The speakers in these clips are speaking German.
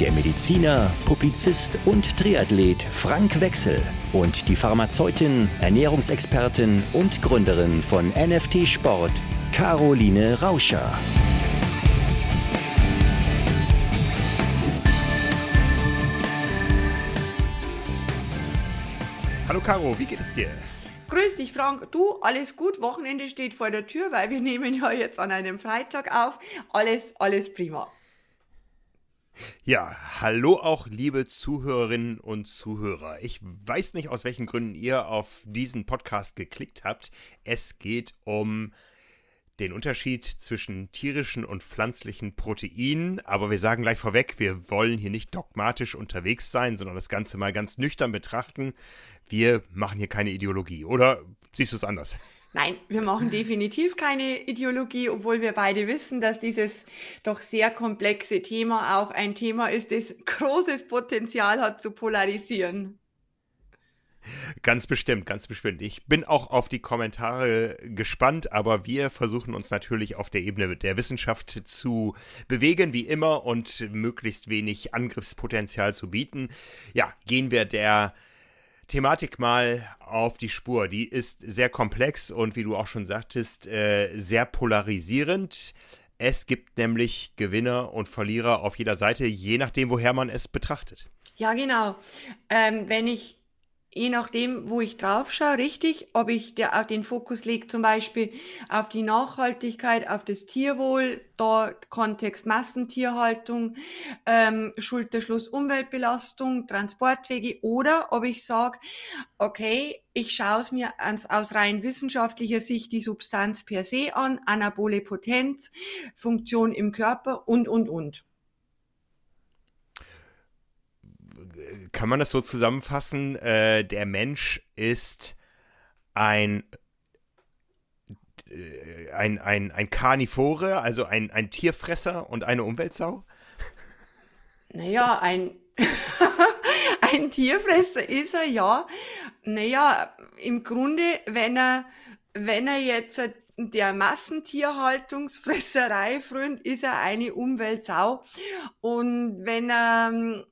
der Mediziner, Publizist und Triathlet Frank Wechsel und die Pharmazeutin, Ernährungsexpertin und Gründerin von NFT Sport, Caroline Rauscher. Hallo Caro, wie geht es dir? Grüß dich, Frank. Du, alles gut. Wochenende steht vor der Tür, weil wir nehmen ja jetzt an einem Freitag auf. Alles, alles prima. Ja, hallo auch liebe Zuhörerinnen und Zuhörer. Ich weiß nicht, aus welchen Gründen ihr auf diesen Podcast geklickt habt. Es geht um den Unterschied zwischen tierischen und pflanzlichen Proteinen. Aber wir sagen gleich vorweg, wir wollen hier nicht dogmatisch unterwegs sein, sondern das Ganze mal ganz nüchtern betrachten. Wir machen hier keine Ideologie. Oder siehst du es anders? Nein, wir machen definitiv keine Ideologie, obwohl wir beide wissen, dass dieses doch sehr komplexe Thema auch ein Thema ist, das großes Potenzial hat zu polarisieren. Ganz bestimmt, ganz bestimmt. Ich bin auch auf die Kommentare gespannt, aber wir versuchen uns natürlich auf der Ebene der Wissenschaft zu bewegen, wie immer, und möglichst wenig Angriffspotenzial zu bieten. Ja, gehen wir der Thematik mal auf die Spur. Die ist sehr komplex und wie du auch schon sagtest, äh, sehr polarisierend. Es gibt nämlich Gewinner und Verlierer auf jeder Seite, je nachdem, woher man es betrachtet. Ja, genau. Ähm, wenn ich je nachdem, wo ich drauf schaue, richtig, ob ich der, den Fokus lege zum Beispiel auf die Nachhaltigkeit, auf das Tierwohl, da Kontext Massentierhaltung, ähm, Schulterschluss Umweltbelastung, Transportwege oder ob ich sage, okay, ich schaue es mir ans, aus rein wissenschaftlicher Sicht die Substanz per se an, anabole Potenz, Funktion im Körper und, und, und. Kann man das so zusammenfassen? Äh, der Mensch ist ein äh, ein, ein, ein Karnivore, also ein, ein Tierfresser und eine Umweltsau? Naja, ein, ein Tierfresser ist er, ja. Naja, im Grunde, wenn er, wenn er jetzt der Massentierhaltungsfresserei frönt, ist er eine Umweltsau. Und wenn er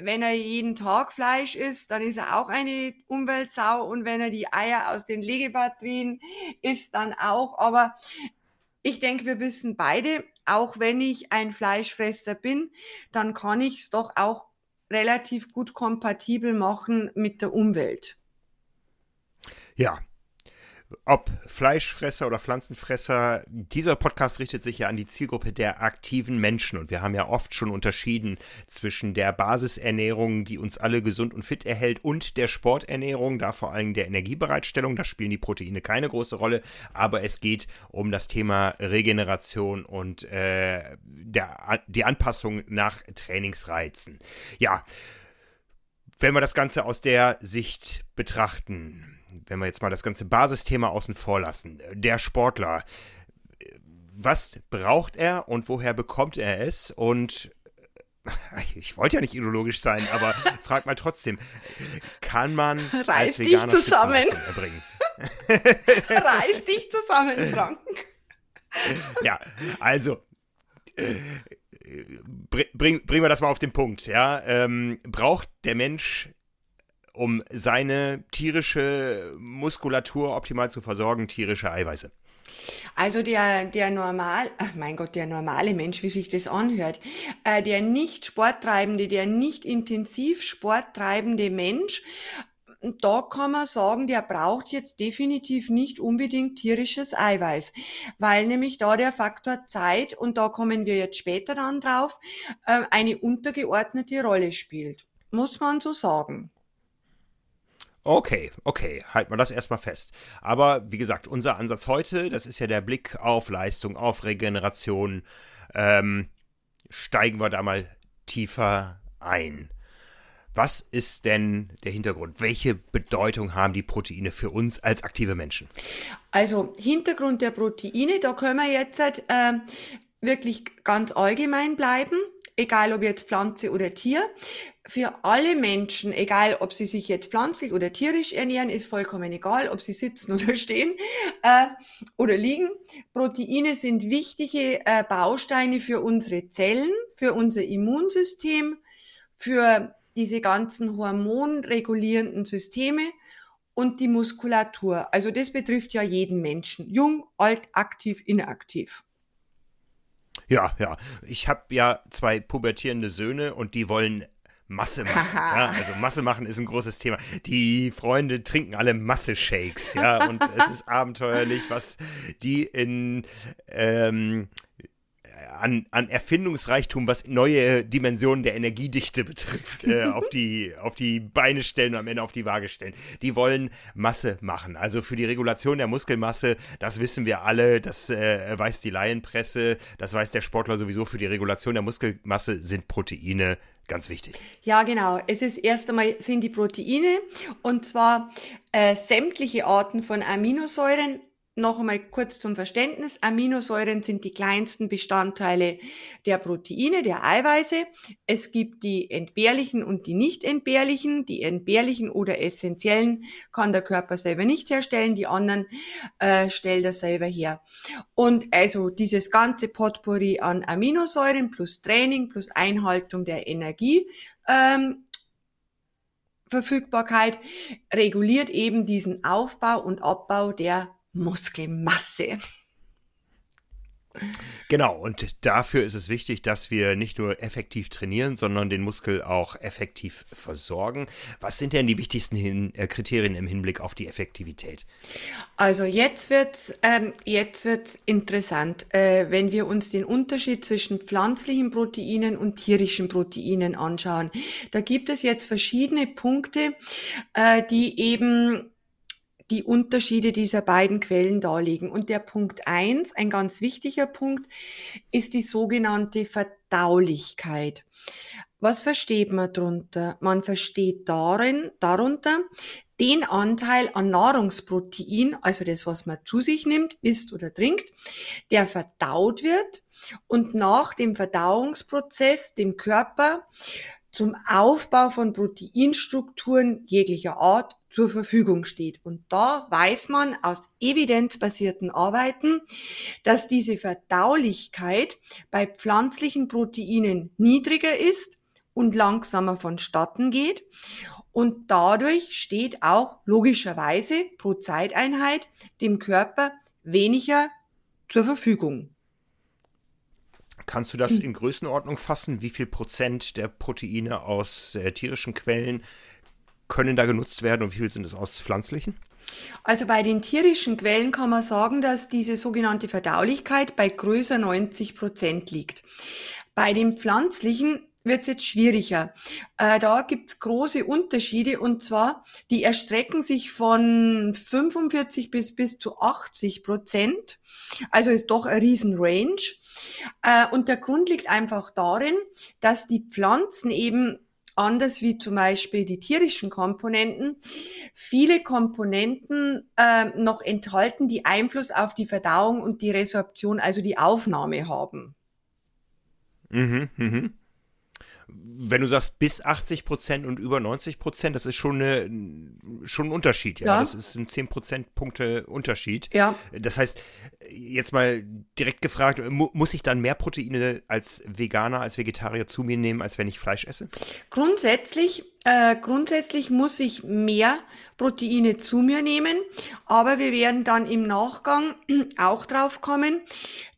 wenn er jeden Tag Fleisch isst, dann ist er auch eine Umweltsau und wenn er die Eier aus den Legebatterien isst, dann auch. Aber ich denke, wir wissen beide, auch wenn ich ein Fleischfresser bin, dann kann ich es doch auch relativ gut kompatibel machen mit der Umwelt. Ja, ob Fleischfresser oder Pflanzenfresser, dieser Podcast richtet sich ja an die Zielgruppe der aktiven Menschen und wir haben ja oft schon unterschieden zwischen der Basisernährung, die uns alle gesund und fit erhält, und der Sporternährung, da vor allem der Energiebereitstellung. Da spielen die Proteine keine große Rolle, aber es geht um das Thema Regeneration und äh, der, die Anpassung nach Trainingsreizen. Ja, wenn wir das Ganze aus der Sicht betrachten, wenn wir jetzt mal das ganze Basisthema außen vor lassen, der Sportler, was braucht er und woher bekommt er es? Und ich wollte ja nicht ideologisch sein, aber frag mal trotzdem, kann man Reiß als Veganer dich zusammen. erbringen? Reiß dich zusammen, Frank. ja, also bring, bringen wir das mal auf den Punkt, ja. Ähm, braucht der Mensch um seine tierische Muskulatur optimal zu versorgen, tierische Eiweiße? Also der, der normal, ach mein Gott, der normale Mensch, wie sich das anhört, äh, der nicht sporttreibende, der nicht intensiv sporttreibende Mensch, da kann man sagen, der braucht jetzt definitiv nicht unbedingt tierisches Eiweiß, weil nämlich da der Faktor Zeit, und da kommen wir jetzt später dann drauf, äh, eine untergeordnete Rolle spielt. Muss man so sagen. Okay, okay, halten wir das erstmal fest. Aber wie gesagt, unser Ansatz heute, das ist ja der Blick auf Leistung, auf Regeneration. Ähm, steigen wir da mal tiefer ein. Was ist denn der Hintergrund? Welche Bedeutung haben die Proteine für uns als aktive Menschen? Also Hintergrund der Proteine, da können wir jetzt äh, wirklich ganz allgemein bleiben, egal ob jetzt Pflanze oder Tier. Für alle Menschen, egal ob sie sich jetzt pflanzlich oder tierisch ernähren, ist vollkommen egal, ob sie sitzen oder stehen äh, oder liegen. Proteine sind wichtige äh, Bausteine für unsere Zellen, für unser Immunsystem, für diese ganzen hormonregulierenden Systeme und die Muskulatur. Also das betrifft ja jeden Menschen, jung, alt, aktiv, inaktiv. Ja, ja. Ich habe ja zwei pubertierende Söhne und die wollen Masse machen. ja, also Masse machen ist ein großes Thema. Die Freunde trinken alle Masse-Shakes, ja, und es ist abenteuerlich, was die in ähm, an, an Erfindungsreichtum, was neue Dimensionen der Energiedichte betrifft, äh, auf, die, auf die Beine stellen und am Ende auf die Waage stellen. Die wollen Masse machen. Also für die Regulation der Muskelmasse, das wissen wir alle, das äh, weiß die Laienpresse, das weiß der Sportler sowieso. Für die Regulation der Muskelmasse sind Proteine ganz wichtig. Ja, genau. Es ist erst einmal sind die Proteine und zwar äh, sämtliche Arten von Aminosäuren noch einmal kurz zum Verständnis. Aminosäuren sind die kleinsten Bestandteile der Proteine, der Eiweiße. Es gibt die entbehrlichen und die nicht entbehrlichen. Die entbehrlichen oder essentiellen kann der Körper selber nicht herstellen, die anderen äh, stellt er selber her. Und also dieses ganze Potpourri an Aminosäuren plus Training plus Einhaltung der Energie ähm, Verfügbarkeit reguliert eben diesen Aufbau und Abbau der Muskelmasse. Genau, und dafür ist es wichtig, dass wir nicht nur effektiv trainieren, sondern den Muskel auch effektiv versorgen. Was sind denn die wichtigsten Hin äh, Kriterien im Hinblick auf die Effektivität? Also jetzt wird ähm, jetzt wird's interessant, äh, wenn wir uns den Unterschied zwischen pflanzlichen Proteinen und tierischen Proteinen anschauen. Da gibt es jetzt verschiedene Punkte, äh, die eben die Unterschiede dieser beiden Quellen darlegen. Und der Punkt eins, ein ganz wichtiger Punkt, ist die sogenannte Verdaulichkeit. Was versteht man darunter? Man versteht darin, darunter den Anteil an Nahrungsprotein, also das, was man zu sich nimmt, isst oder trinkt, der verdaut wird und nach dem Verdauungsprozess dem Körper zum Aufbau von Proteinstrukturen jeglicher Art zur Verfügung steht. Und da weiß man aus evidenzbasierten Arbeiten, dass diese Verdaulichkeit bei pflanzlichen Proteinen niedriger ist und langsamer vonstatten geht. Und dadurch steht auch logischerweise pro Zeiteinheit dem Körper weniger zur Verfügung. Kannst du das hm. in Größenordnung fassen? Wie viel Prozent der Proteine aus äh, tierischen Quellen können da genutzt werden und wie viel sind es aus pflanzlichen? Also bei den tierischen Quellen kann man sagen, dass diese sogenannte Verdaulichkeit bei größer 90 Prozent liegt. Bei den pflanzlichen wird es jetzt schwieriger. Äh, da gibt's große Unterschiede und zwar, die erstrecken sich von 45 bis bis zu 80 Prozent. Also ist doch ein riesen Range. Äh, und der Grund liegt einfach darin, dass die Pflanzen eben anders wie zum Beispiel die tierischen Komponenten, viele Komponenten äh, noch enthalten, die Einfluss auf die Verdauung und die Resorption, also die Aufnahme haben. Mhm, mhm wenn du sagst bis 80 Prozent und über 90 Prozent, das ist schon, eine, schon ein Unterschied, ja. ja. Das ist ein 10 Prozentpunkte Unterschied. Ja. Das heißt, jetzt mal direkt gefragt, mu muss ich dann mehr Proteine als Veganer, als Vegetarier zu mir nehmen, als wenn ich Fleisch esse? Grundsätzlich, äh, grundsätzlich muss ich mehr Proteine zu mir nehmen, aber wir werden dann im Nachgang auch drauf kommen,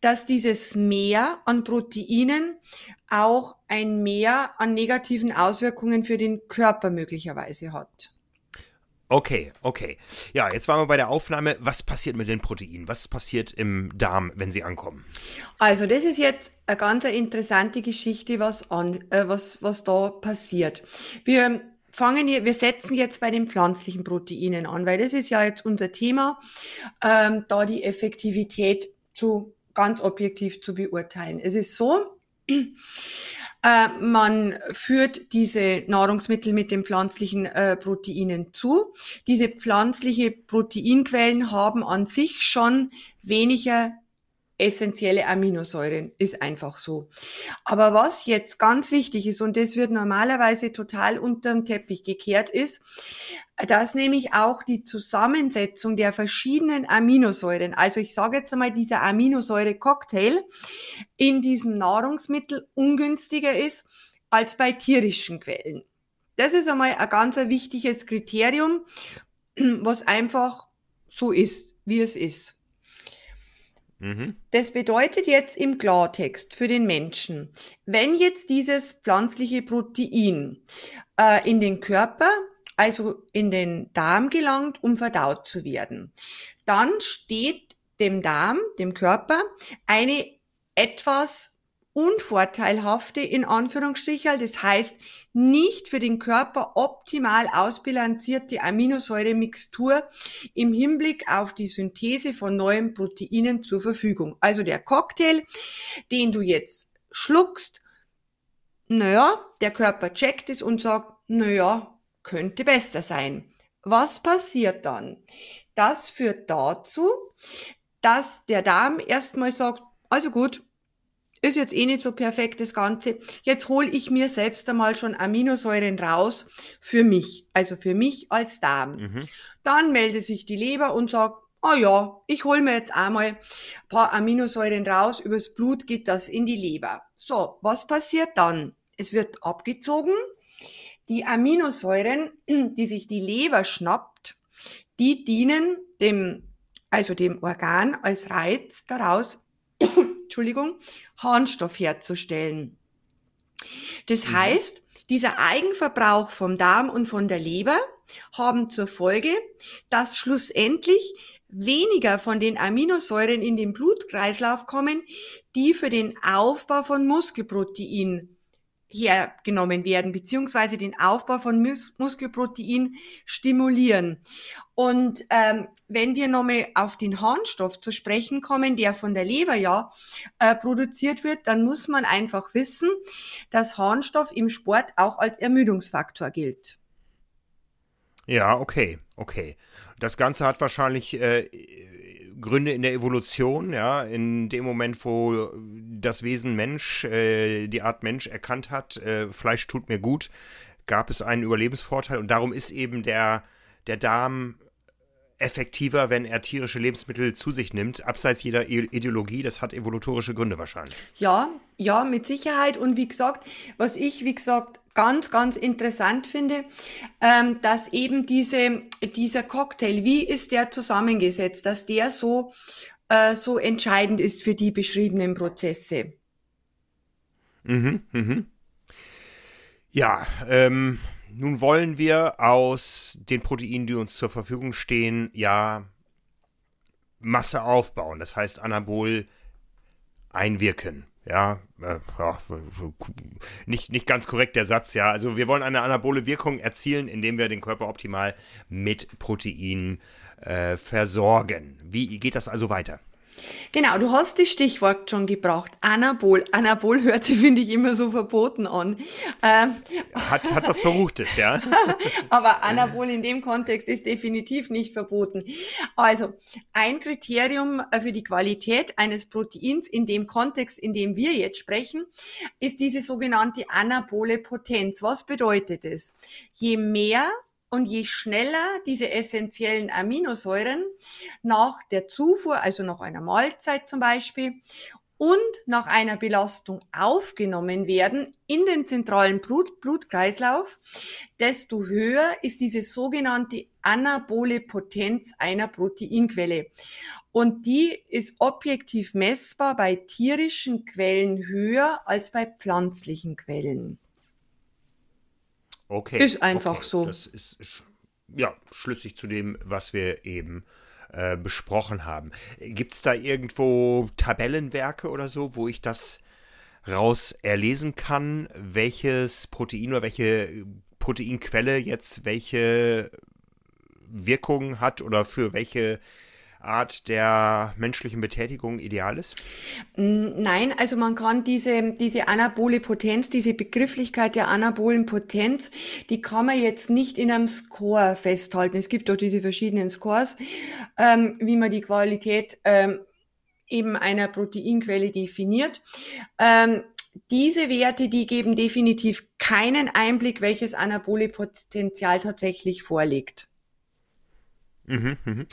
dass dieses Mehr an Proteinen auch ein Mehr an negativen Auswirkungen für den Körper möglicherweise hat. Okay, okay. Ja, jetzt waren wir bei der Aufnahme. Was passiert mit den Proteinen? Was passiert im Darm, wenn sie ankommen? Also, das ist jetzt eine ganz interessante Geschichte, was, an, äh, was, was da passiert. Wir fangen hier, wir setzen jetzt bei den pflanzlichen Proteinen an, weil das ist ja jetzt unser Thema, ähm, da die Effektivität zu ganz objektiv zu beurteilen. Es ist so, Äh, man führt diese Nahrungsmittel mit den pflanzlichen äh, Proteinen zu. Diese pflanzliche Proteinquellen haben an sich schon weniger essentielle Aminosäuren, ist einfach so. Aber was jetzt ganz wichtig ist, und das wird normalerweise total unter den Teppich gekehrt, ist, dass nämlich auch die Zusammensetzung der verschiedenen Aminosäuren, also ich sage jetzt einmal dieser Aminosäure-Cocktail in diesem Nahrungsmittel ungünstiger ist als bei tierischen Quellen. Das ist einmal ein ganz wichtiges Kriterium, was einfach so ist, wie es ist. Mhm. Das bedeutet jetzt im Klartext für den Menschen, wenn jetzt dieses pflanzliche Protein äh, in den Körper, also in den Darm gelangt, um verdaut zu werden, dann steht dem Darm, dem Körper, eine etwas unvorteilhafte, in Anführungsstrichen, das heißt nicht für den Körper optimal ausbilanzierte Aminosäuremixtur im Hinblick auf die Synthese von neuen Proteinen zur Verfügung. Also der Cocktail, den du jetzt schluckst, naja, der Körper checkt es und sagt, naja, könnte besser sein. Was passiert dann? Das führt dazu, dass der Darm erstmal sagt, also gut, ist jetzt eh nicht so perfekt das Ganze. Jetzt hole ich mir selbst einmal schon Aminosäuren raus für mich, also für mich als Darm. Mhm. Dann meldet sich die Leber und sagt, ah oh ja, ich hole mir jetzt einmal ein paar Aminosäuren raus, übers Blut geht das in die Leber. So, was passiert dann? Es wird abgezogen. Die Aminosäuren, die sich die Leber schnappt, die dienen dem, also dem Organ als Reiz daraus, Entschuldigung, Harnstoff herzustellen. Das mhm. heißt, dieser Eigenverbrauch vom Darm und von der Leber haben zur Folge, dass schlussendlich weniger von den Aminosäuren in den Blutkreislauf kommen, die für den Aufbau von Muskelprotein hergenommen werden, beziehungsweise den Aufbau von Mus Muskelprotein stimulieren. Und ähm, wenn wir nochmal auf den Harnstoff zu sprechen kommen, der von der Leber ja äh, produziert wird, dann muss man einfach wissen, dass Harnstoff im Sport auch als Ermüdungsfaktor gilt. Ja, okay, okay. Das Ganze hat wahrscheinlich äh, Gründe in der Evolution, ja, in dem Moment, wo das Wesen Mensch, äh, die Art Mensch erkannt hat, äh, Fleisch tut mir gut, gab es einen Überlebensvorteil und darum ist eben der, der Darm effektiver, wenn er tierische Lebensmittel zu sich nimmt, abseits jeder Ideologie. Das hat evolutorische Gründe wahrscheinlich. Ja, ja, mit Sicherheit. Und wie gesagt, was ich, wie gesagt, ganz, ganz interessant finde, ähm, dass eben diese, dieser Cocktail, wie ist der zusammengesetzt, dass der so, äh, so entscheidend ist für die beschriebenen Prozesse. Mhm, mhm. Ja, ähm, nun wollen wir aus den Proteinen, die uns zur Verfügung stehen, ja Masse aufbauen. Das heißt, anabol einwirken. Ja, äh, nicht, nicht ganz korrekt der Satz, ja. Also wir wollen eine anabole Wirkung erzielen, indem wir den Körper optimal mit Proteinen äh, versorgen. Wie geht das also weiter? Genau, du hast das Stichwort schon gebracht. Anabol. Anabol hört sich, finde ich, immer so verboten an. Ähm, hat, hat was Verruchtes, ja. Aber Anabol in dem Kontext ist definitiv nicht verboten. Also, ein Kriterium äh, für die Qualität eines Proteins in dem Kontext, in dem wir jetzt sprechen, ist diese sogenannte anabole Potenz. Was bedeutet es? Je mehr und je schneller diese essentiellen Aminosäuren nach der Zufuhr, also nach einer Mahlzeit zum Beispiel, und nach einer Belastung aufgenommen werden in den zentralen Blut Blutkreislauf, desto höher ist diese sogenannte anabole Potenz einer Proteinquelle. Und die ist objektiv messbar bei tierischen Quellen höher als bei pflanzlichen Quellen. Okay. Ist einfach okay. so. Das ist ja schlüssig zu dem, was wir eben äh, besprochen haben. Gibt es da irgendwo Tabellenwerke oder so, wo ich das raus erlesen kann, welches Protein oder welche Proteinquelle jetzt welche Wirkung hat oder für welche Art der menschlichen Betätigung ideal ist? Nein, also man kann diese, diese anabole Potenz, diese Begrifflichkeit der anabolen Potenz, die kann man jetzt nicht in einem Score festhalten. Es gibt doch diese verschiedenen Scores, ähm, wie man die Qualität ähm, eben einer Proteinquelle definiert. Ähm, diese Werte, die geben definitiv keinen Einblick, welches anabole Potenzial tatsächlich vorliegt. Mhm, mhm.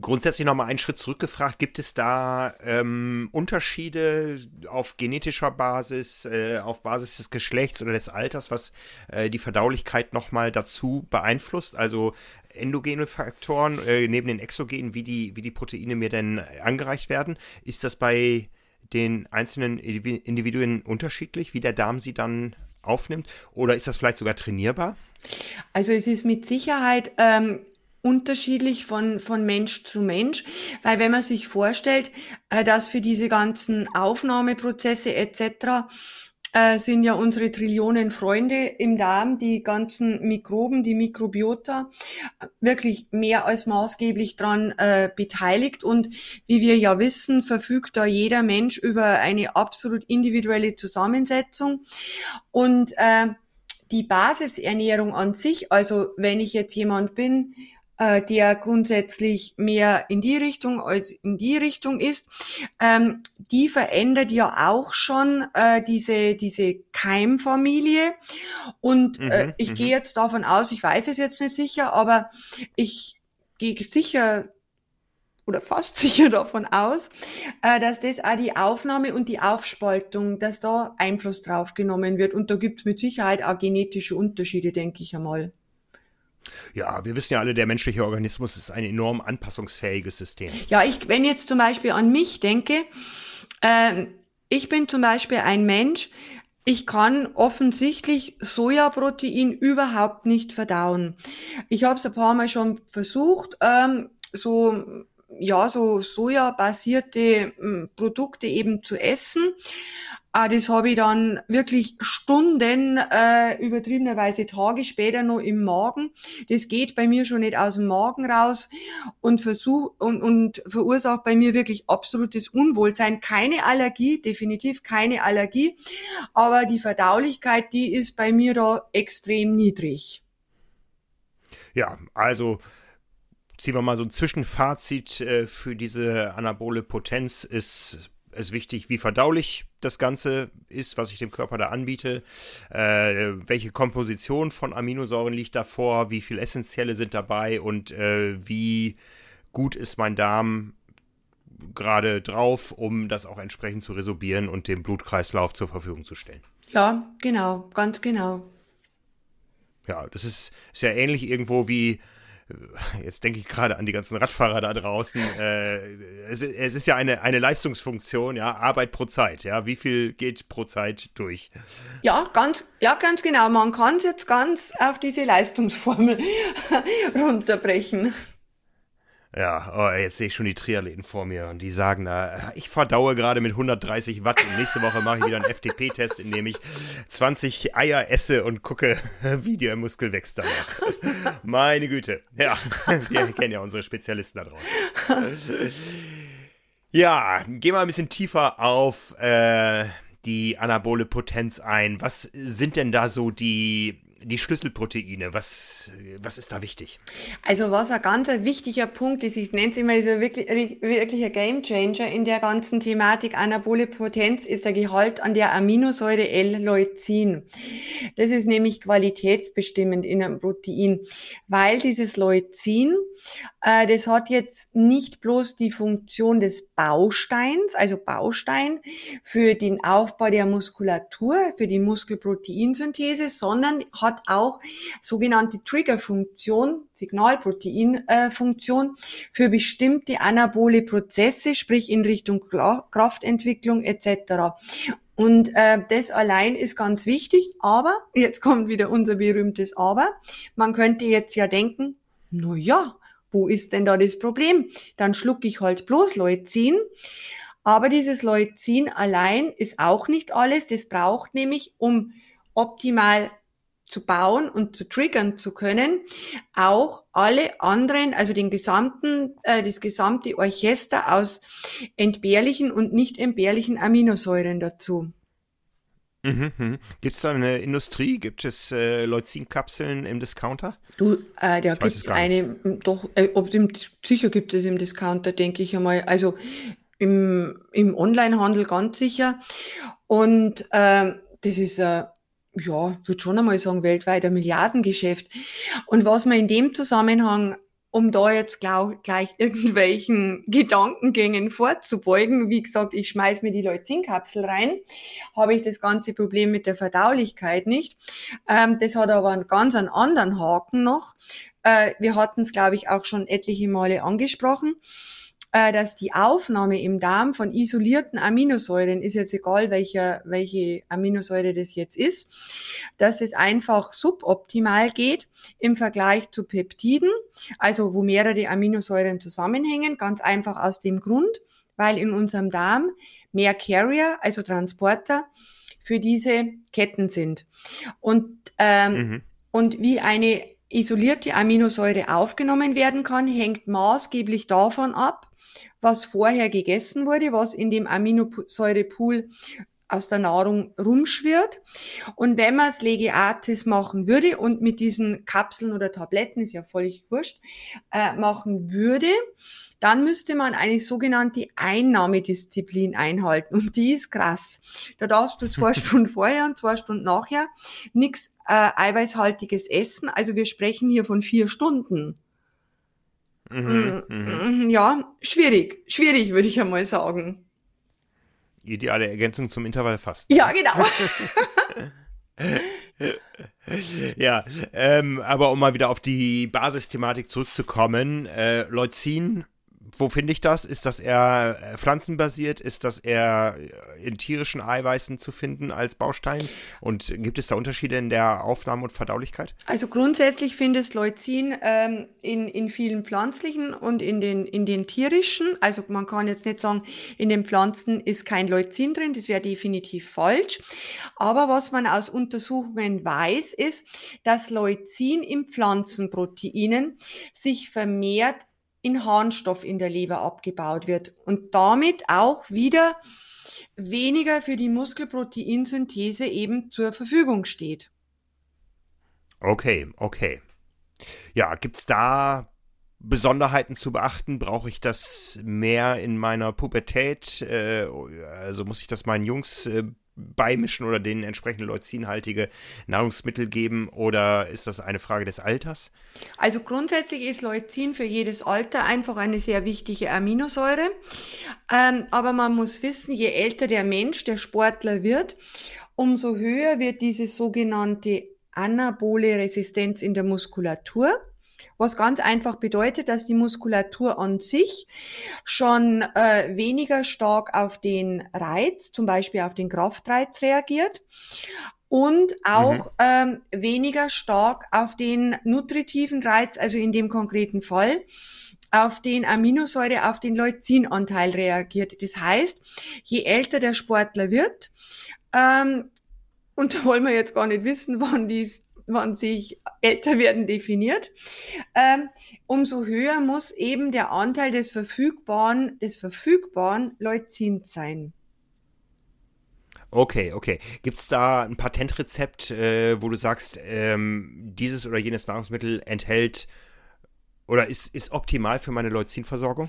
Grundsätzlich nochmal einen Schritt zurückgefragt, gibt es da ähm, Unterschiede auf genetischer Basis, äh, auf Basis des Geschlechts oder des Alters, was äh, die Verdaulichkeit nochmal dazu beeinflusst? Also endogene Faktoren äh, neben den exogenen, wie die, wie die Proteine mir denn angereicht werden. Ist das bei den einzelnen Individuen unterschiedlich, wie der Darm sie dann aufnimmt? Oder ist das vielleicht sogar trainierbar? Also es ist mit Sicherheit ähm, unterschiedlich von, von Mensch zu Mensch, weil wenn man sich vorstellt, äh, dass für diese ganzen Aufnahmeprozesse etc äh, sind ja unsere Trillionen Freunde im Darm, die ganzen Mikroben, die Mikrobiota, wirklich mehr als maßgeblich dran äh, beteiligt. Und wie wir ja wissen, verfügt da jeder Mensch über eine absolut individuelle Zusammensetzung. Und äh, die Basisernährung an sich, also wenn ich jetzt jemand bin, äh, der grundsätzlich mehr in die Richtung als in die Richtung ist, ähm, die verändert ja auch schon äh, diese, diese Keimfamilie. Und äh, mhm, ich mhm. gehe jetzt davon aus, ich weiß es jetzt nicht sicher, aber ich gehe sicher oder fast sicher davon aus, äh, dass das auch die Aufnahme und die Aufspaltung, dass da Einfluss drauf genommen wird. Und da gibt es mit Sicherheit auch genetische Unterschiede, denke ich einmal. Ja, wir wissen ja alle, der menschliche Organismus ist ein enorm anpassungsfähiges System. Ja, ich, wenn jetzt zum Beispiel an mich denke, äh, ich bin zum Beispiel ein Mensch, ich kann offensichtlich Sojaprotein überhaupt nicht verdauen. Ich habe es ein paar Mal schon versucht, ähm, so ja so sojabasierte hm, Produkte eben zu essen. Ah, das habe ich dann wirklich Stunden, äh, übertriebenerweise Tage später noch im Magen. Das geht bei mir schon nicht aus dem Magen raus und, versuch, und, und verursacht bei mir wirklich absolutes Unwohlsein. Keine Allergie, definitiv keine Allergie, aber die Verdaulichkeit, die ist bei mir da extrem niedrig. Ja, also ziehen wir mal so ein Zwischenfazit äh, für diese anabole Potenz ist es wichtig, wie verdaulich das Ganze ist, was ich dem Körper da anbiete, äh, welche Komposition von Aminosäuren liegt davor, wie viel essentielle sind dabei und äh, wie gut ist mein Darm gerade drauf, um das auch entsprechend zu resorbieren und dem Blutkreislauf zur Verfügung zu stellen. Ja, genau, ganz genau. Ja, das ist, ist ja ähnlich irgendwo wie jetzt denke ich gerade an die ganzen Radfahrer da draußen. Äh, es, es, ist ja eine, eine Leistungsfunktion, ja, Arbeit pro Zeit, ja. Wie viel geht pro Zeit durch? Ja, ganz, ja, ganz genau. Man kann es jetzt ganz auf diese Leistungsformel runterbrechen. Ja, oh, jetzt sehe ich schon die Triathleten vor mir und die sagen da, ich verdaue gerade mit 130 Watt und nächste Woche mache ich wieder einen FTP-Test, in dem ich 20 Eier esse und gucke, wie der Muskel wächst danach. Meine Güte. Ja, wir kennen ja unsere Spezialisten da draußen. Ja, gehen wir ein bisschen tiefer auf äh, die anabole Potenz ein. Was sind denn da so die die Schlüsselproteine, was, was ist da wichtig? Also was ein ganz wichtiger Punkt ist, ich nenne es immer, ist ein wirklich, wirklich ein Gamechanger in der ganzen Thematik anabole Potenz, ist der Gehalt an der Aminosäure L-Leucin. Das ist nämlich qualitätsbestimmend in einem Protein, weil dieses Leucin, äh, das hat jetzt nicht bloß die Funktion des Bausteins, also Baustein für den Aufbau der Muskulatur, für die Muskelproteinsynthese, sondern hat hat auch sogenannte Triggerfunktion, Signalproteinfunktion für bestimmte anabole Prozesse, sprich in Richtung Kraftentwicklung etc. Und äh, das allein ist ganz wichtig, aber, jetzt kommt wieder unser berühmtes Aber, man könnte jetzt ja denken, na ja, wo ist denn da das Problem? Dann schlucke ich halt bloß Leucin. Aber dieses Leucin allein ist auch nicht alles. Das braucht nämlich, um optimal zu bauen und zu triggern zu können, auch alle anderen, also den gesamten, äh, das gesamte Orchester aus entbehrlichen und nicht entbehrlichen Aminosäuren dazu. Mhm, mhm. Gibt es da eine Industrie? Gibt es äh, Leucinkapseln im Discounter? Du, äh, da gibt es eine, doch, äh, ob im, sicher gibt es im Discounter, denke ich einmal. Also im, im Onlinehandel ganz sicher. Und äh, das ist äh, ja, würde schon einmal sagen, weltweit ein Milliardengeschäft. Und was man in dem Zusammenhang um da jetzt glaub, gleich irgendwelchen Gedankengängen vorzubeugen. Wie gesagt, ich schmeiß mir die Leucinkapsel rein, habe ich das ganze Problem mit der Verdaulichkeit nicht. Ähm, das hat aber einen ganz einen anderen Haken noch. Äh, wir hatten es, glaube ich, auch schon etliche Male angesprochen. Äh, dass die Aufnahme im Darm von isolierten Aminosäuren, ist jetzt egal, welcher, welche Aminosäure das jetzt ist, dass es einfach suboptimal geht im Vergleich zu Peptiden, also wo mehrere Aminosäuren zusammenhängen, ganz einfach aus dem Grund, weil in unserem Darm mehr Carrier, also Transporter, für diese Ketten sind. Und, ähm, mhm. und wie eine isolierte Aminosäure aufgenommen werden kann, hängt maßgeblich davon ab, was vorher gegessen wurde, was in dem Aminosäurepool aus der Nahrung rumschwirrt. Und wenn man es Legeatis machen würde und mit diesen Kapseln oder Tabletten, ist ja völlig wurscht, äh, machen würde, dann müsste man eine sogenannte Einnahmedisziplin einhalten. Und die ist krass. Da darfst du zwei Stunden vorher und zwei Stunden nachher nichts äh, eiweißhaltiges essen. Also wir sprechen hier von vier Stunden. Mhm, mm, ja, schwierig. Schwierig, würde ich einmal sagen. Ideale Ergänzung zum Intervallfasten. Ja, genau. ja, ähm, aber um mal wieder auf die Basisthematik zurückzukommen, äh, Leucin wo finde ich das? Ist das eher äh, pflanzenbasiert? Ist das eher äh, in tierischen Eiweißen zu finden als Baustein? Und gibt es da Unterschiede in der Aufnahme und Verdaulichkeit? Also grundsätzlich findest Leucin ähm, in, in vielen pflanzlichen und in den, in den tierischen. Also man kann jetzt nicht sagen, in den Pflanzen ist kein Leucin drin, das wäre definitiv falsch. Aber was man aus Untersuchungen weiß, ist, dass Leucin in Pflanzenproteinen sich vermehrt in Harnstoff in der Leber abgebaut wird und damit auch wieder weniger für die Muskelproteinsynthese eben zur Verfügung steht. Okay, okay. Ja, gibt es da Besonderheiten zu beachten? Brauche ich das mehr in meiner Pubertät? Äh, also muss ich das meinen Jungs äh, beimischen oder denen entsprechende leucinhaltige Nahrungsmittel geben oder ist das eine Frage des Alters? Also grundsätzlich ist Leucin für jedes Alter einfach eine sehr wichtige Aminosäure. Ähm, aber man muss wissen, je älter der Mensch, der Sportler wird, umso höher wird diese sogenannte anabole Resistenz in der Muskulatur was ganz einfach bedeutet, dass die Muskulatur an sich schon äh, weniger stark auf den Reiz, zum Beispiel auf den Kraftreiz reagiert und auch mhm. ähm, weniger stark auf den nutritiven Reiz, also in dem konkreten Fall auf den Aminosäure, auf den Leucinanteil reagiert. Das heißt, je älter der Sportler wird, ähm, und da wollen wir jetzt gar nicht wissen, wann dies wann sich älter werden definiert, ähm, umso höher muss eben der Anteil des verfügbaren, des verfügbaren Leucins sein. Okay, okay. Gibt es da ein Patentrezept, äh, wo du sagst, ähm, dieses oder jenes Nahrungsmittel enthält oder ist, ist optimal für meine Leucinversorgung?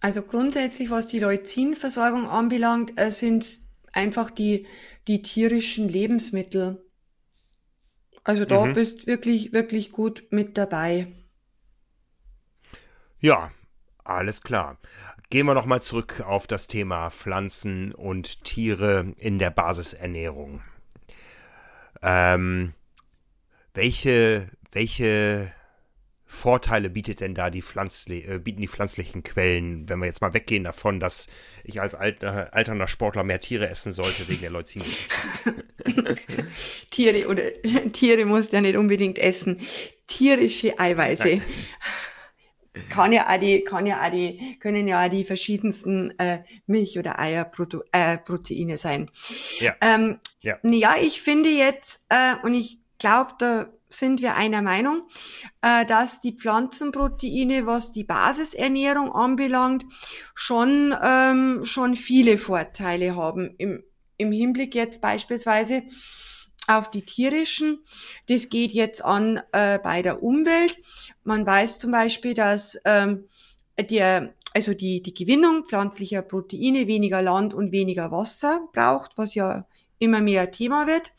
Also grundsätzlich, was die Leucinversorgung anbelangt, äh, sind einfach die, die tierischen Lebensmittel. Also da mhm. bist wirklich, wirklich gut mit dabei. Ja, alles klar. Gehen wir nochmal zurück auf das Thema Pflanzen und Tiere in der Basisernährung. Ähm, welche, welche Vorteile bietet denn da die Pflanzli äh, bieten die pflanzlichen Quellen, wenn wir jetzt mal weggehen davon, dass ich als alter, alternder Sportler mehr Tiere essen sollte wegen der Leucin. Tiere oder Tiere musst ja nicht unbedingt essen. Tierische Eiweiße. Nein. Kann ja auch die, kann ja auch die, können ja auch die verschiedensten äh, Milch- oder Eierproteine äh, sein. Ja. Ähm, ja. ja, ich finde jetzt, äh, und ich glaube, da sind wir einer Meinung, äh, dass die Pflanzenproteine, was die Basisernährung anbelangt, schon, ähm, schon viele Vorteile haben. Im, Im Hinblick jetzt beispielsweise auf die tierischen. Das geht jetzt an äh, bei der Umwelt. Man weiß zum Beispiel, dass ähm, der, also die, die Gewinnung pflanzlicher Proteine weniger Land und weniger Wasser braucht, was ja immer mehr Thema wird,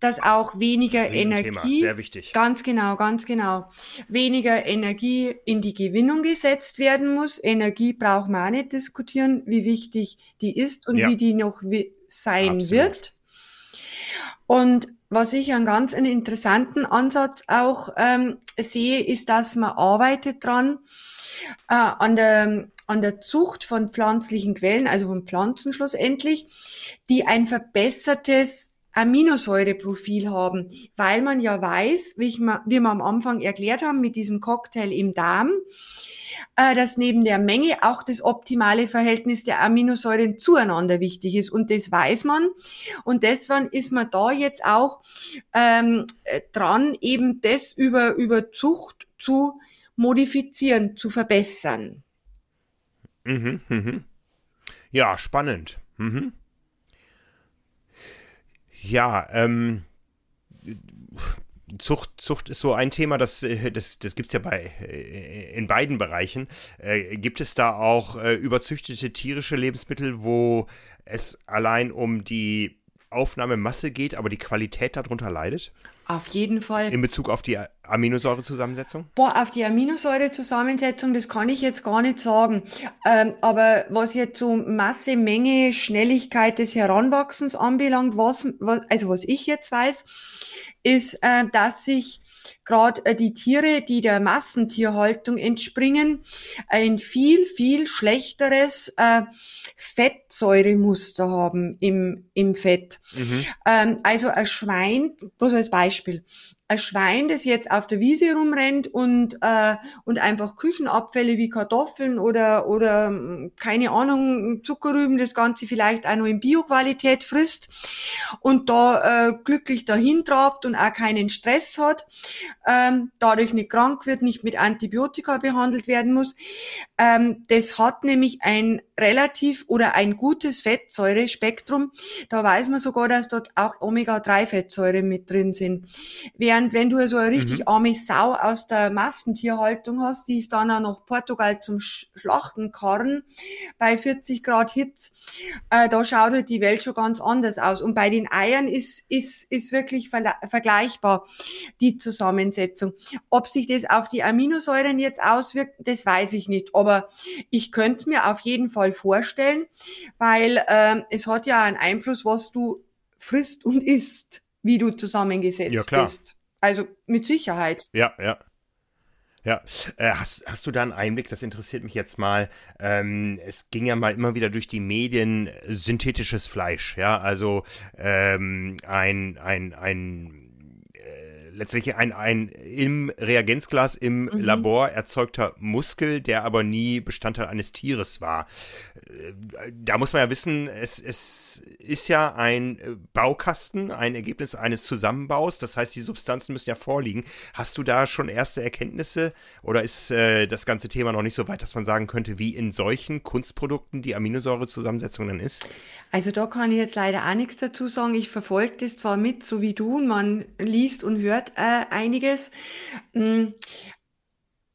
dass auch weniger Energie, sehr wichtig. Ganz genau, ganz genau. Weniger Energie in die Gewinnung gesetzt werden muss. Energie braucht man auch nicht diskutieren, wie wichtig die ist und ja. wie die noch sein Absolut. wird. Und was ich einen ganz einen interessanten Ansatz auch ähm, sehe, ist, dass man arbeitet dran äh, an der an der Zucht von pflanzlichen Quellen, also von Pflanzen schlussendlich, die ein verbessertes Aminosäureprofil haben, weil man ja weiß, wie, ich wie wir am Anfang erklärt haben, mit diesem Cocktail im Darm, äh, dass neben der Menge auch das optimale Verhältnis der Aminosäuren zueinander wichtig ist. Und das weiß man. Und deswegen ist man da jetzt auch ähm, dran, eben das über, über Zucht zu modifizieren, zu verbessern. Mhm, mhm. Ja, spannend. Mhm. Ja, ähm, Zucht, Zucht ist so ein Thema, das, äh, das, das gibt es ja bei, äh, in beiden Bereichen. Äh, gibt es da auch äh, überzüchtete tierische Lebensmittel, wo es allein um die Aufnahmemasse geht, aber die Qualität darunter leidet? Auf jeden Fall. In Bezug auf die Aminosäurezusammensetzung? Boah, auf die Aminosäurezusammensetzung, das kann ich jetzt gar nicht sagen. Ähm, aber was jetzt so Masse, Menge, Schnelligkeit des Heranwachsens anbelangt, was, was also was ich jetzt weiß, ist, äh, dass sich gerade äh, die Tiere, die der Massentierhaltung entspringen, ein viel, viel schlechteres äh, Fettsäuremuster haben im, im Fett. Mhm. Ähm, also ein Schwein, bloß als Beispiel, ein Schwein, das jetzt auf der Wiese rumrennt und, äh, und einfach Küchenabfälle wie Kartoffeln oder, oder hm, keine Ahnung, Zuckerrüben, das Ganze vielleicht auch noch in Bioqualität frisst und da äh, glücklich dahin trabt und auch keinen Stress hat, ähm, dadurch nicht krank wird, nicht mit Antibiotika behandelt werden muss. Ähm, das hat nämlich ein relativ oder ein gutes Fettsäurespektrum. Da weiß man sogar, dass dort auch Omega-3-Fettsäuren mit drin sind. Während wenn du so eine richtig mhm. arme Sau aus der Massentierhaltung hast, die ist dann auch nach Portugal zum Schlachten karren bei 40 Grad Hitze, äh, da schaut halt die Welt schon ganz anders aus. Und bei den Eiern ist, ist, ist wirklich vergleichbar die Zusammensetzung. Ob sich das auf die Aminosäuren jetzt auswirkt, das weiß ich nicht. Aber ich könnte mir auf jeden Fall vorstellen, weil äh, es hat ja einen Einfluss, was du frisst und isst, wie du zusammengesetzt ja, klar. bist. Also mit Sicherheit. Ja, ja. Ja, äh, hast, hast du da einen Einblick? Das interessiert mich jetzt mal. Ähm, es ging ja mal immer wieder durch die Medien äh, synthetisches Fleisch, ja, also ähm, ein, ein, ein letztlich ein, ein im Reagenzglas im mhm. Labor erzeugter Muskel, der aber nie Bestandteil eines Tieres war. Da muss man ja wissen, es, es ist ja ein Baukasten, ein Ergebnis eines Zusammenbaus. Das heißt, die Substanzen müssen ja vorliegen. Hast du da schon erste Erkenntnisse oder ist äh, das ganze Thema noch nicht so weit, dass man sagen könnte, wie in solchen Kunstprodukten die Aminosäurezusammensetzung dann ist? Also da kann ich jetzt leider auch nichts dazu sagen. Ich verfolge das zwar mit, so wie du, und man liest und hört äh, einiges. Mm,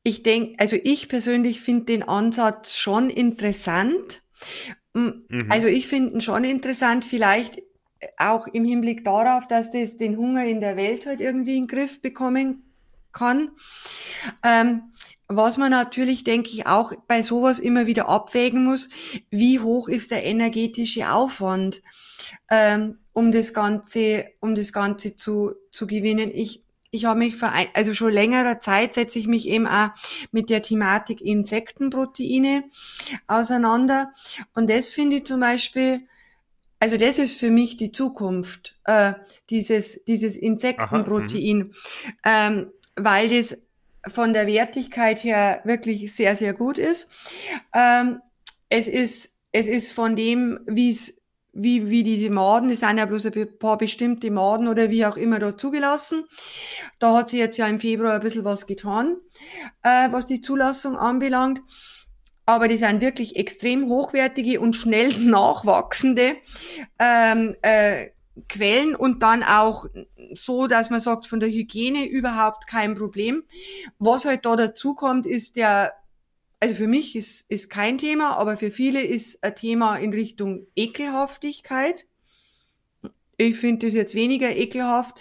ich denke, also ich persönlich finde den Ansatz schon interessant. Mm, mhm. Also ich finde ihn schon interessant, vielleicht auch im Hinblick darauf, dass das den Hunger in der Welt halt irgendwie in den Griff bekommen kann. Ähm, was man natürlich, denke ich, auch bei sowas immer wieder abwägen muss, wie hoch ist der energetische Aufwand, ähm, um das Ganze, um das Ganze zu, zu gewinnen. Ich, ich habe mich verein, also schon längerer Zeit setze ich mich eben auch mit der Thematik Insektenproteine auseinander. Und das finde ich zum Beispiel, also das ist für mich die Zukunft, äh, dieses, dieses Insektenprotein, Aha, mhm. ähm, weil das von der Wertigkeit her wirklich sehr, sehr gut ist. Ähm, es ist, es ist von dem, wie es wie, wie diese Maden, das sind ja bloß ein paar bestimmte Maden oder wie auch immer da zugelassen. Da hat sich jetzt ja im Februar ein bisschen was getan, äh, was die Zulassung anbelangt. Aber die sind wirklich extrem hochwertige und schnell nachwachsende ähm, äh, Quellen und dann auch so, dass man sagt, von der Hygiene überhaupt kein Problem. Was halt da dazu kommt, ist der also für mich ist, ist kein Thema, aber für viele ist ein Thema in Richtung Ekelhaftigkeit. Ich finde das jetzt weniger ekelhaft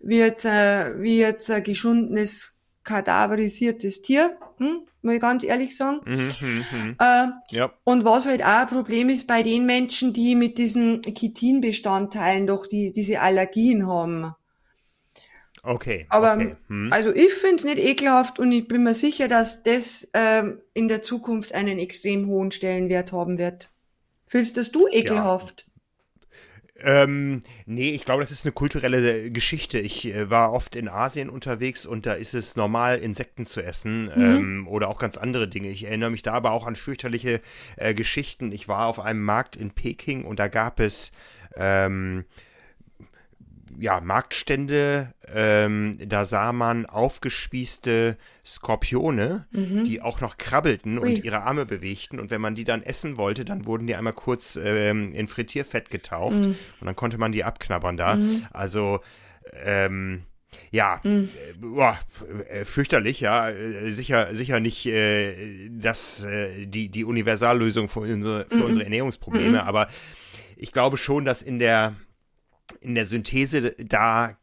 wie jetzt, äh, wie jetzt ein geschundenes, kadaverisiertes Tier, hm? muss ich ganz ehrlich sagen. Mhm, mh, mh. Äh, ja. Und was halt auch ein Problem ist bei den Menschen, die mit diesen Chitinbestandteilen doch die, diese Allergien haben. Okay. Aber okay. Hm. also ich finde es nicht ekelhaft und ich bin mir sicher, dass das ähm, in der Zukunft einen extrem hohen Stellenwert haben wird. Fühlst das du ekelhaft? Ja. Ähm, nee, ich glaube, das ist eine kulturelle Geschichte. Ich äh, war oft in Asien unterwegs und da ist es normal, Insekten zu essen mhm. ähm, oder auch ganz andere Dinge. Ich erinnere mich da aber auch an fürchterliche äh, Geschichten. Ich war auf einem Markt in Peking und da gab es ähm, ja, Marktstände, ähm, da sah man aufgespießte Skorpione, mhm. die auch noch krabbelten Ui. und ihre Arme bewegten. Und wenn man die dann essen wollte, dann wurden die einmal kurz ähm, in Frittierfett getaucht mhm. und dann konnte man die abknabbern da. Mhm. Also, ähm, ja, mhm. äh, boah, äh, fürchterlich, ja. Äh, sicher, sicher nicht äh, das, äh, die, die Universallösung für unsere, für mhm. unsere Ernährungsprobleme, mhm. aber ich glaube schon, dass in der in der Synthese da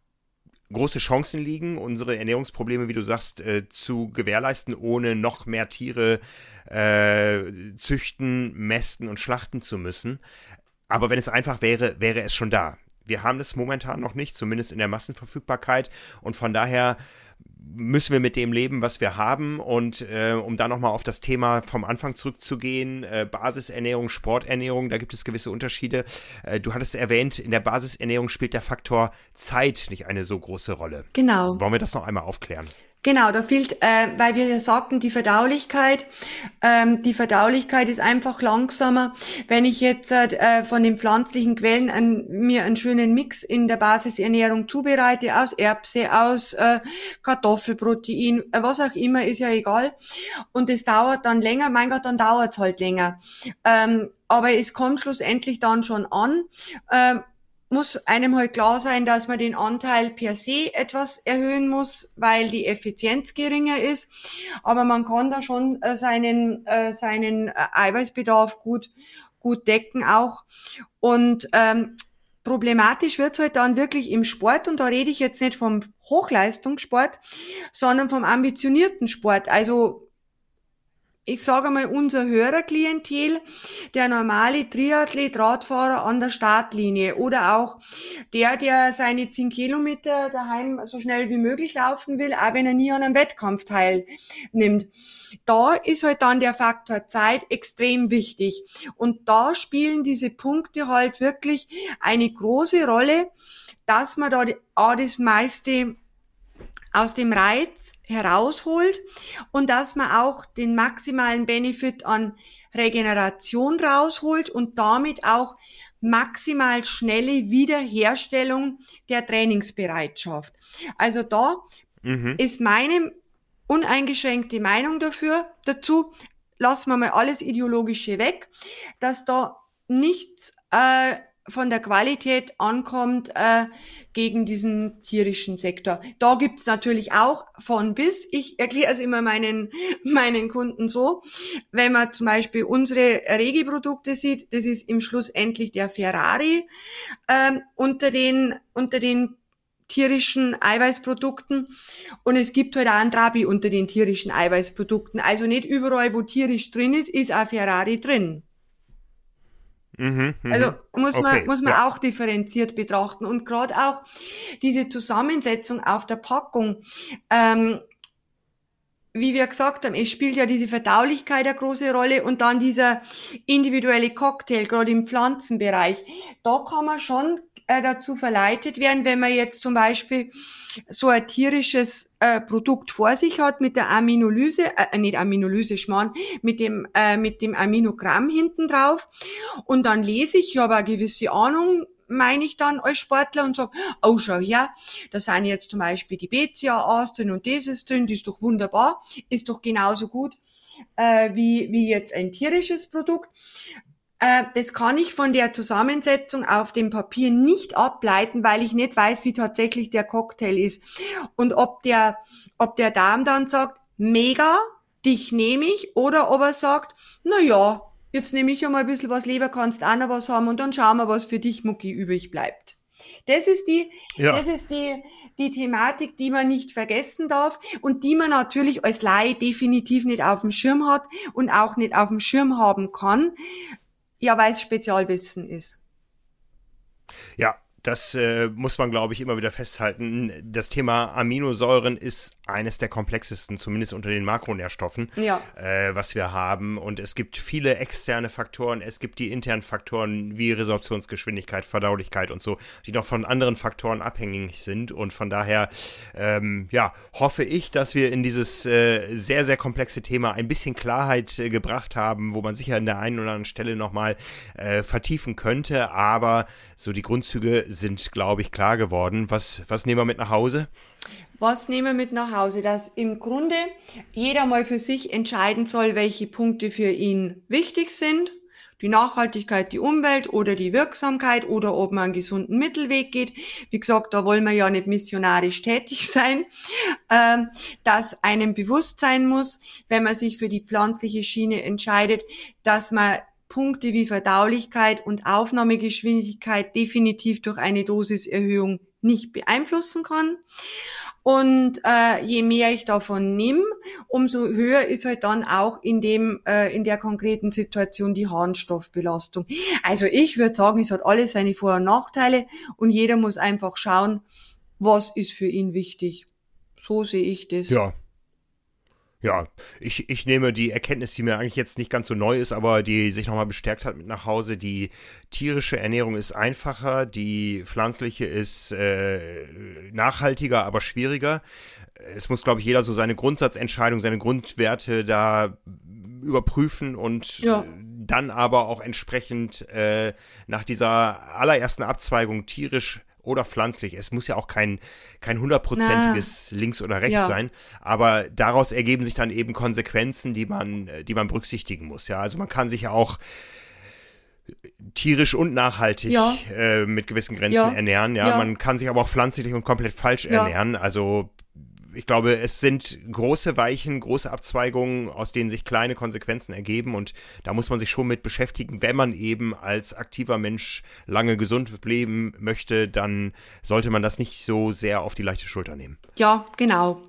große Chancen liegen, unsere Ernährungsprobleme, wie du sagst, äh, zu gewährleisten, ohne noch mehr Tiere äh, züchten, mästen und schlachten zu müssen. Aber wenn es einfach wäre, wäre es schon da. Wir haben das momentan noch nicht, zumindest in der Massenverfügbarkeit. Und von daher müssen wir mit dem leben, was wir haben. Und äh, um da nochmal auf das Thema vom Anfang zurückzugehen, äh, Basisernährung, Sporternährung, da gibt es gewisse Unterschiede. Äh, du hattest erwähnt, in der Basisernährung spielt der Faktor Zeit nicht eine so große Rolle. Genau. Wollen wir das noch einmal aufklären? Genau, da fehlt, äh, weil wir ja sagten, die Verdaulichkeit. Ähm, die Verdaulichkeit ist einfach langsamer. Wenn ich jetzt äh, von den pflanzlichen Quellen an, mir einen schönen Mix in der Basisernährung zubereite, aus Erbse, aus äh, Kartoffelprotein, äh, was auch immer, ist ja egal. Und es dauert dann länger, mein Gott, dann dauert es halt länger. Ähm, aber es kommt schlussendlich dann schon an. Ähm, muss einem halt klar sein, dass man den Anteil per se etwas erhöhen muss, weil die Effizienz geringer ist. Aber man kann da schon äh, seinen, äh, seinen äh, Eiweißbedarf gut, gut decken auch. Und ähm, problematisch wird's halt dann wirklich im Sport und da rede ich jetzt nicht vom Hochleistungssport, sondern vom ambitionierten Sport. Also ich sage mal, unser Hörerklientel, der normale Triathlet, Radfahrer an der Startlinie oder auch der, der seine 10 Kilometer daheim so schnell wie möglich laufen will, auch wenn er nie an einem Wettkampf teilnimmt. Da ist halt dann der Faktor Zeit extrem wichtig. Und da spielen diese Punkte halt wirklich eine große Rolle, dass man da auch das meiste aus dem Reiz herausholt und dass man auch den maximalen Benefit an Regeneration rausholt und damit auch maximal schnelle Wiederherstellung der Trainingsbereitschaft. Also da mhm. ist meine uneingeschränkte Meinung dafür, dazu, lassen wir mal alles Ideologische weg, dass da nichts äh, von der Qualität ankommt äh, gegen diesen tierischen Sektor. Da gibt's natürlich auch von bis. Ich erkläre es immer meinen, meinen Kunden so. Wenn man zum Beispiel unsere Regi-Produkte sieht, das ist im Schluss endlich der Ferrari ähm, unter den, unter den tierischen Eiweißprodukten und es gibt halt auch ein Trabi unter den tierischen Eiweißprodukten. Also nicht überall, wo tierisch drin ist, ist auch Ferrari drin. Mhm, mhm, also muss man, okay, muss man ja. auch differenziert betrachten. Und gerade auch diese Zusammensetzung auf der Packung, ähm, wie wir gesagt haben, es spielt ja diese Verdaulichkeit eine große Rolle und dann dieser individuelle Cocktail, gerade im Pflanzenbereich. Da kann man schon äh, dazu verleitet werden, wenn man jetzt zum Beispiel so ein tierisches äh, Produkt vor sich hat mit der Aminolyse, äh, nicht Aminolyse, Schmarrn, mit dem, äh, mit dem Aminogramm hinten drauf. Und dann lese ich, ich habe eine gewisse Ahnung, meine ich dann als Sportler und sage, oh, schau her, da sind jetzt zum Beispiel die BCAAs drin und ist drin, das ist doch wunderbar, ist doch genauso gut äh, wie, wie jetzt ein tierisches Produkt. Äh, das kann ich von der Zusammensetzung auf dem Papier nicht ableiten, weil ich nicht weiß, wie tatsächlich der Cocktail ist. Und ob der, ob der Darm dann sagt, mega, dich nehme ich, oder ob er sagt, na ja, jetzt nehme ich ja mal ein bisschen was, Leber kannst auch noch was haben und dann schauen wir, was für dich, Mucki, übrig bleibt. Das ist die, ja. das ist die, die Thematik, die man nicht vergessen darf und die man natürlich als Laie definitiv nicht auf dem Schirm hat und auch nicht auf dem Schirm haben kann, ja, weil es Spezialwissen ist. Ja, das äh, muss man, glaube ich, immer wieder festhalten. Das Thema Aminosäuren ist eines der komplexesten, zumindest unter den Makronährstoffen, ja. äh, was wir haben. Und es gibt viele externe Faktoren, es gibt die internen Faktoren wie Resorptionsgeschwindigkeit, Verdaulichkeit und so, die noch von anderen Faktoren abhängig sind. Und von daher, ähm, ja, hoffe ich, dass wir in dieses äh, sehr, sehr komplexe Thema ein bisschen Klarheit äh, gebracht haben, wo man sicher an der einen oder anderen Stelle nochmal äh, vertiefen könnte. Aber so die Grundzüge sind, glaube ich, klar geworden. Was, was nehmen wir mit nach Hause? Was nehmen wir mit nach Hause? Dass im Grunde jeder mal für sich entscheiden soll, welche Punkte für ihn wichtig sind. Die Nachhaltigkeit, die Umwelt oder die Wirksamkeit oder ob man einen gesunden Mittelweg geht. Wie gesagt, da wollen wir ja nicht missionarisch tätig sein. Ähm, dass einem bewusst sein muss, wenn man sich für die pflanzliche Schiene entscheidet, dass man Punkte wie Verdaulichkeit und Aufnahmegeschwindigkeit definitiv durch eine Dosiserhöhung nicht beeinflussen kann. Und äh, je mehr ich davon nehme, umso höher ist halt dann auch in dem äh, in der konkreten Situation die Harnstoffbelastung. Also ich würde sagen, es hat alles seine Vor- und Nachteile und jeder muss einfach schauen, was ist für ihn wichtig. So sehe ich das. Ja, ja, ich, ich nehme die Erkenntnis, die mir eigentlich jetzt nicht ganz so neu ist, aber die sich nochmal bestärkt hat mit nach Hause. Die tierische Ernährung ist einfacher, die pflanzliche ist äh, nachhaltiger, aber schwieriger. Es muss, glaube ich, jeder so seine Grundsatzentscheidung, seine Grundwerte da überprüfen und ja. dann aber auch entsprechend äh, nach dieser allerersten Abzweigung tierisch oder pflanzlich. Es muss ja auch kein, kein hundertprozentiges links oder rechts ja. sein, aber daraus ergeben sich dann eben Konsequenzen, die man, die man berücksichtigen muss. Ja, also man kann sich ja auch tierisch und nachhaltig ja. äh, mit gewissen Grenzen ja. ernähren. Ja? man kann sich aber auch pflanzlich und komplett falsch ernähren. Also ich glaube, es sind große Weichen, große Abzweigungen, aus denen sich kleine Konsequenzen ergeben und da muss man sich schon mit beschäftigen. Wenn man eben als aktiver Mensch lange gesund leben möchte, dann sollte man das nicht so sehr auf die leichte Schulter nehmen. Ja, genau.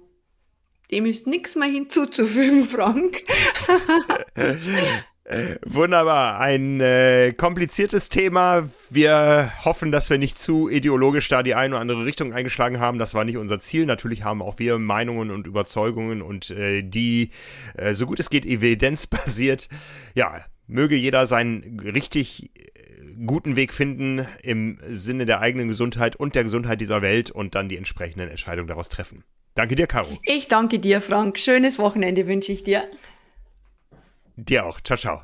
Dem ist nichts mehr hinzuzufügen, Frank. Wunderbar, ein äh, kompliziertes Thema. Wir hoffen, dass wir nicht zu ideologisch da die eine oder andere Richtung eingeschlagen haben. Das war nicht unser Ziel. Natürlich haben auch wir Meinungen und Überzeugungen und äh, die, äh, so gut es geht, evidenzbasiert. Ja, möge jeder seinen richtig äh, guten Weg finden im Sinne der eigenen Gesundheit und der Gesundheit dieser Welt und dann die entsprechenden Entscheidungen daraus treffen. Danke dir, Caro. Ich danke dir, Frank. Schönes Wochenende wünsche ich dir. Dir auch. Ciao, ciao.